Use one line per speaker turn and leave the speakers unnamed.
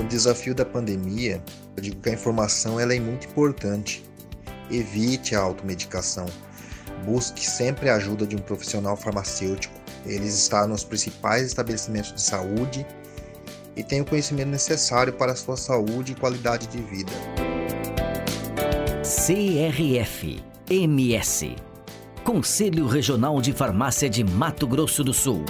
no desafio da pandemia, eu digo que a informação ela é muito importante. Evite a automedicação. Busque sempre a ajuda de um profissional farmacêutico. Eles estão nos principais estabelecimentos de saúde e têm o conhecimento necessário para a sua saúde e qualidade de vida.
CRF MS Conselho Regional de Farmácia de Mato Grosso do Sul.